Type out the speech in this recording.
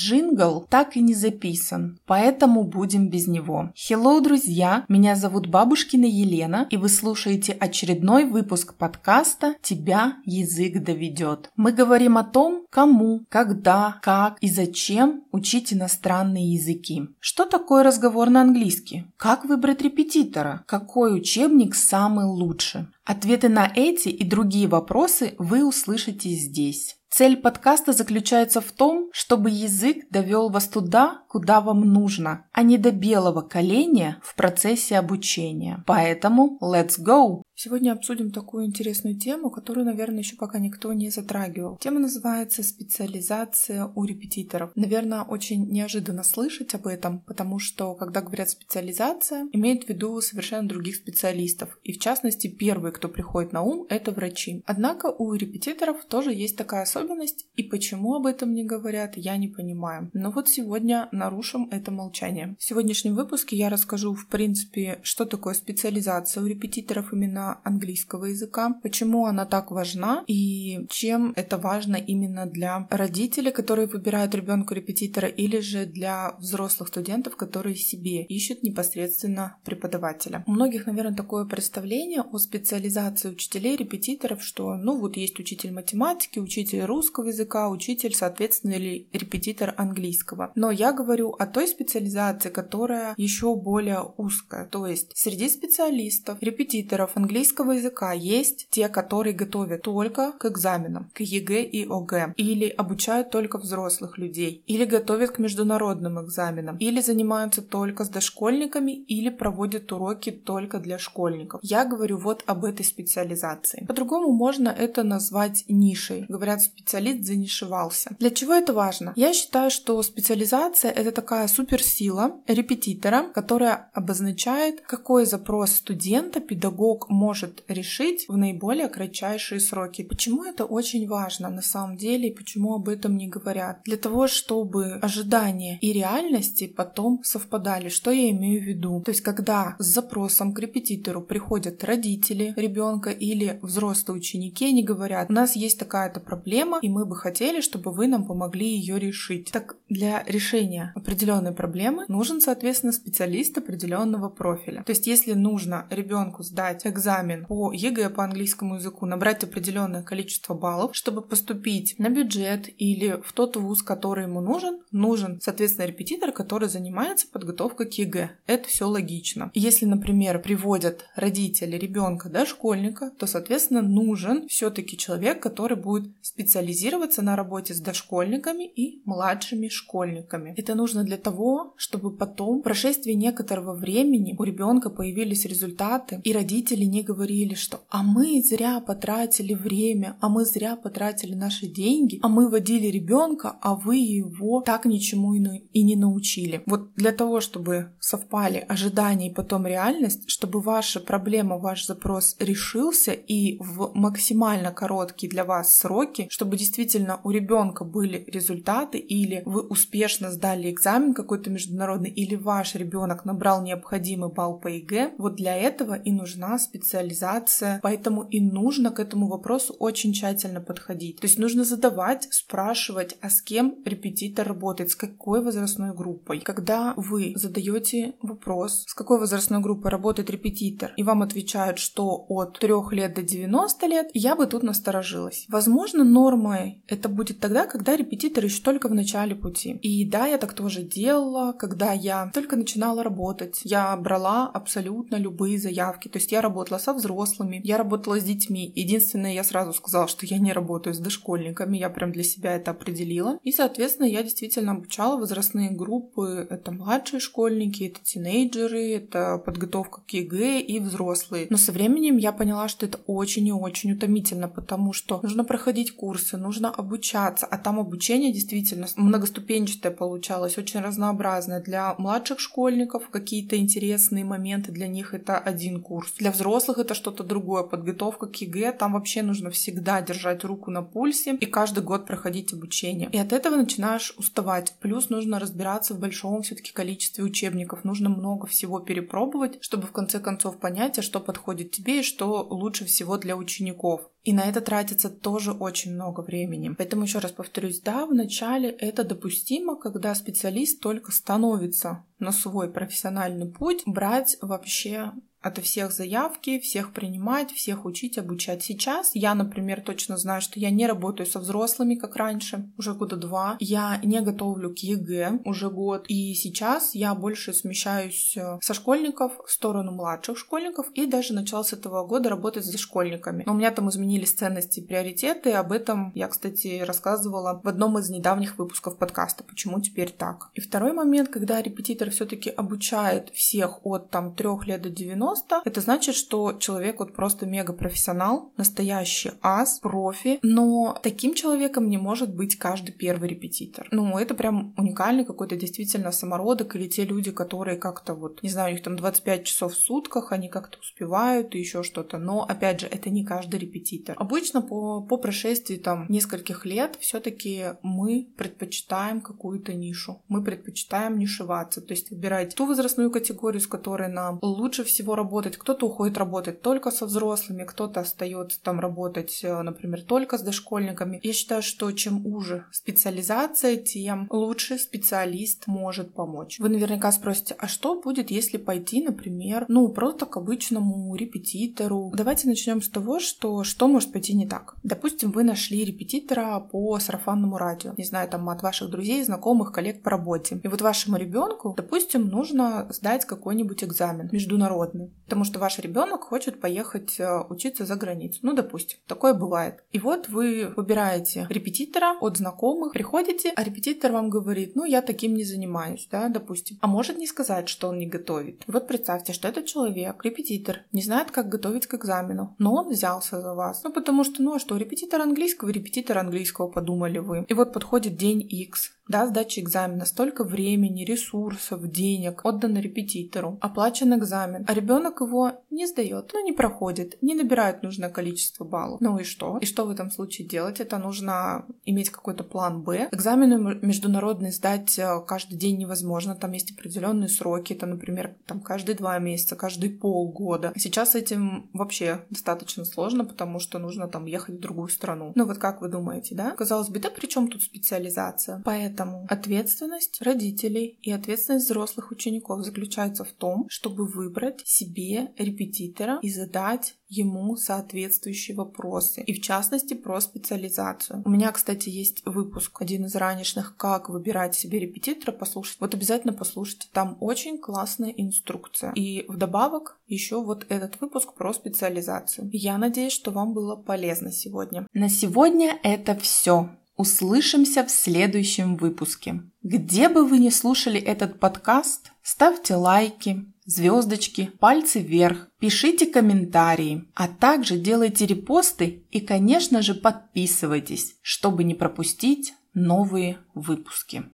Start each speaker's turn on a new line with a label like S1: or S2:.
S1: Джингл так и не записан, поэтому будем без него. Hello, друзья! Меня зовут Бабушкина Елена, и вы слушаете очередной выпуск подкаста «Тебя язык доведет». Мы говорим о том, кому, когда, как и зачем учить иностранные языки. Что такое разговор на английский? Как выбрать репетитора? Какой учебник самый лучший? Ответы на эти и другие вопросы вы услышите здесь. Цель подкаста заключается в том, чтобы язык довел вас туда, куда вам нужно, а не до белого коленя в процессе обучения. Поэтому let's go!
S2: Сегодня обсудим такую интересную тему, которую, наверное, еще пока никто не затрагивал. Тема называется «Специализация у репетиторов». Наверное, очень неожиданно слышать об этом, потому что, когда говорят «специализация», имеют в виду совершенно других специалистов. И, в частности, первые, кто приходит на ум, это врачи. Однако у репетиторов тоже есть такая особенность, и почему об этом не говорят, я не понимаю. Но вот сегодня нарушим это молчание. В сегодняшнем выпуске я расскажу, в принципе, что такое специализация у репетиторов именно английского языка, почему она так важна и чем это важно именно для родителей, которые выбирают ребенку репетитора, или же для взрослых студентов, которые себе ищут непосредственно преподавателя. У многих, наверное, такое представление о специализации учителей, репетиторов, что, ну, вот есть учитель математики, учитель русского языка, учитель, соответственно, или репетитор английского. Но я говорю о той специализации, которая еще более узкая, то есть среди специалистов, репетиторов английского английского языка есть те, которые готовят только к экзаменам, к ЕГЭ и ОГЭ, или обучают только взрослых людей, или готовят к международным экзаменам, или занимаются только с дошкольниками, или проводят уроки только для школьников. Я говорю вот об этой специализации. По-другому можно это назвать нишей. Говорят, специалист занишевался. Для чего это важно? Я считаю, что специализация — это такая суперсила репетитора, которая обозначает, какой запрос студента педагог может решить в наиболее кратчайшие сроки. Почему это очень важно на самом деле и почему об этом не говорят? Для того, чтобы ожидания и реальности потом совпадали. Что я имею в виду? То есть, когда с запросом к репетитору приходят родители ребенка или взрослые ученики, они говорят, у нас есть такая-то проблема, и мы бы хотели, чтобы вы нам помогли ее решить. Так для решения определенной проблемы нужен, соответственно, специалист определенного профиля. То есть, если нужно ребенку сдать экзамен экзамен по ЕГЭ по английскому языку, набрать определенное количество баллов, чтобы поступить на бюджет или в тот вуз, который ему нужен, нужен, соответственно, репетитор, который занимается подготовкой к ЕГЭ. Это все логично. Если, например, приводят родители ребенка, да, школьника, то, соответственно, нужен все-таки человек, который будет специализироваться на работе с дошкольниками и младшими школьниками. Это нужно для того, чтобы потом, в прошествии некоторого времени, у ребенка появились результаты, и родители не говорили, что «а мы зря потратили время, а мы зря потратили наши деньги, а мы водили ребенка, а вы его так ничему и не научили». Вот для того, чтобы совпали ожидания и потом реальность, чтобы ваша проблема, ваш запрос решился и в максимально короткие для вас сроки, чтобы действительно у ребенка были результаты или вы успешно сдали экзамен какой-то международный или ваш ребенок набрал необходимый балл по ЕГЭ, вот для этого и нужна специализация специализация, поэтому и нужно к этому вопросу очень тщательно подходить. То есть нужно задавать, спрашивать, а с кем репетитор работает, с какой возрастной группой. Когда вы задаете вопрос, с какой возрастной группой работает репетитор, и вам отвечают, что от 3 лет до 90 лет, я бы тут насторожилась. Возможно, нормой это будет тогда, когда репетитор еще только в начале пути. И да, я так тоже делала, когда я только начинала работать. Я брала абсолютно любые заявки. То есть я работала со взрослыми, я работала с детьми. Единственное, я сразу сказала, что я не работаю с дошкольниками, я прям для себя это определила. И, соответственно, я действительно обучала возрастные группы. Это младшие школьники, это тинейджеры, это подготовка к ЕГЭ и взрослые. Но со временем я поняла, что это очень и очень утомительно, потому что нужно проходить курсы, нужно обучаться, а там обучение действительно многоступенчатое получалось, очень разнообразное. Для младших школьников какие-то интересные моменты, для них это один курс. Для взрослых взрослых это что-то другое. Подготовка к ЕГЭ, там вообще нужно всегда держать руку на пульсе и каждый год проходить обучение. И от этого начинаешь уставать. Плюс нужно разбираться в большом все-таки количестве учебников. Нужно много всего перепробовать, чтобы в конце концов понять, а что подходит тебе и что лучше всего для учеников. И на это тратится тоже очень много времени. Поэтому еще раз повторюсь, да, в начале это допустимо, когда специалист только становится на свой профессиональный путь, брать вообще от всех заявки, всех принимать, всех учить, обучать. Сейчас я, например, точно знаю, что я не работаю со взрослыми, как раньше, уже года два. Я не готовлю к ЕГЭ уже год. И сейчас я больше смещаюсь э, со школьников в сторону младших школьников и даже начала с этого года работать с школьниками. Но у меня там изменились ценности приоритеты. Об этом я, кстати, рассказывала в одном из недавних выпусков подкаста «Почему теперь так?». И второй момент, когда репетитор все-таки обучает всех от там трех лет до 90, 90, это значит, что человек вот просто мега профессионал, настоящий ас, профи, но таким человеком не может быть каждый первый репетитор. Ну, это прям уникальный какой-то действительно самородок или те люди, которые как-то вот, не знаю, у них там 25 часов в сутках, они как-то успевают и еще что-то, но, опять же, это не каждый репетитор. Обычно по, по прошествии там нескольких лет все-таки мы предпочитаем какую-то нишу, мы предпочитаем нишеваться, то есть выбирать ту возрастную категорию, с которой нам лучше всего работать, кто-то уходит работать только со взрослыми, кто-то остается там работать, э, например, только с дошкольниками. Я считаю, что чем уже специализация, тем лучше специалист может помочь. Вы наверняка спросите, а что будет, если пойти, например, ну, просто к обычному репетитору? Давайте начнем с того, что что может пойти не так. Допустим, вы нашли репетитора по сарафанному радио, не знаю, там от ваших друзей, знакомых, коллег по работе. И вот вашему ребенку, допустим, нужно сдать какой-нибудь экзамен международный потому что ваш ребенок хочет поехать э, учиться за границу. Ну, допустим, такое бывает. И вот вы выбираете репетитора от знакомых, приходите, а репетитор вам говорит, ну, я таким не занимаюсь, да, допустим. А может не сказать, что он не готовит. И вот представьте, что этот человек, репетитор, не знает, как готовить к экзамену, но он взялся за вас. Ну, потому что, ну, а что, репетитор английского, репетитор английского, подумали вы. И вот подходит день X, да, сдачи экзамена, столько времени, ресурсов, денег отдано репетитору, оплачен экзамен, а ребенок его не сдает, ну не проходит, не набирает нужное количество баллов. Ну и что? И что в этом случае делать? Это нужно иметь какой-то план Б. Экзамены международные сдать э, каждый день невозможно, там есть определенные сроки, это, например, там каждые два месяца, каждые полгода. Сейчас этим вообще достаточно сложно, потому что нужно там ехать в другую страну. Ну вот как вы думаете, да? Казалось бы, да при чем тут специализация? Поэтому Поэтому ответственность родителей и ответственность взрослых учеников заключается в том, чтобы выбрать себе репетитора и задать ему соответствующие вопросы. И в частности про специализацию. У меня, кстати, есть выпуск, один из ранешных, как выбирать себе репетитора, послушать. Вот обязательно послушайте, там очень классная инструкция. И вдобавок еще вот этот выпуск про специализацию. Я надеюсь, что вам было полезно сегодня.
S1: На сегодня это все. Услышимся в следующем выпуске. Где бы вы ни слушали этот подкаст, ставьте лайки, звездочки, пальцы вверх, пишите комментарии, а также делайте репосты и, конечно же, подписывайтесь, чтобы не пропустить новые выпуски.